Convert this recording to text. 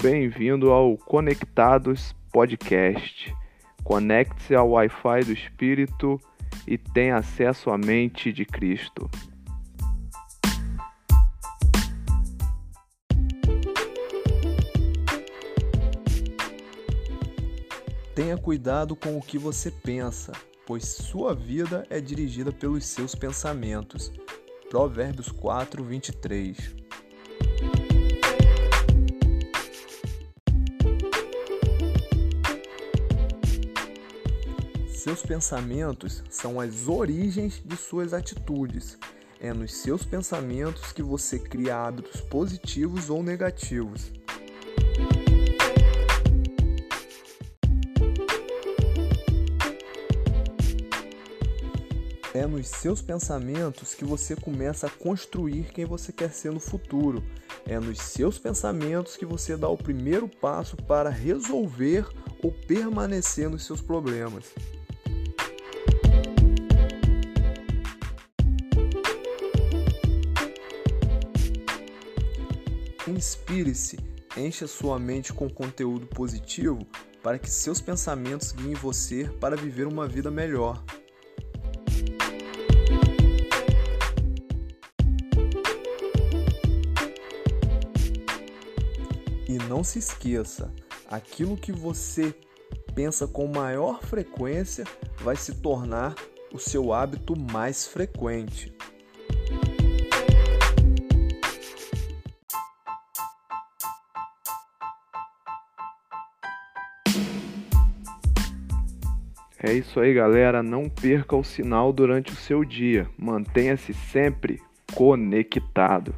Bem-vindo ao Conectados Podcast. Conecte-se ao Wi-Fi do Espírito e tenha acesso à mente de Cristo. Tenha cuidado com o que você pensa, pois sua vida é dirigida pelos seus pensamentos. Provérbios 4, 23. Seus pensamentos são as origens de suas atitudes. É nos seus pensamentos que você cria hábitos positivos ou negativos. É nos seus pensamentos que você começa a construir quem você quer ser no futuro. É nos seus pensamentos que você dá o primeiro passo para resolver ou permanecer nos seus problemas. Inspire-se, encha sua mente com conteúdo positivo para que seus pensamentos guiem você para viver uma vida melhor. E não se esqueça, aquilo que você pensa com maior frequência vai se tornar o seu hábito mais frequente. É isso aí, galera. Não perca o sinal durante o seu dia. Mantenha-se sempre conectado.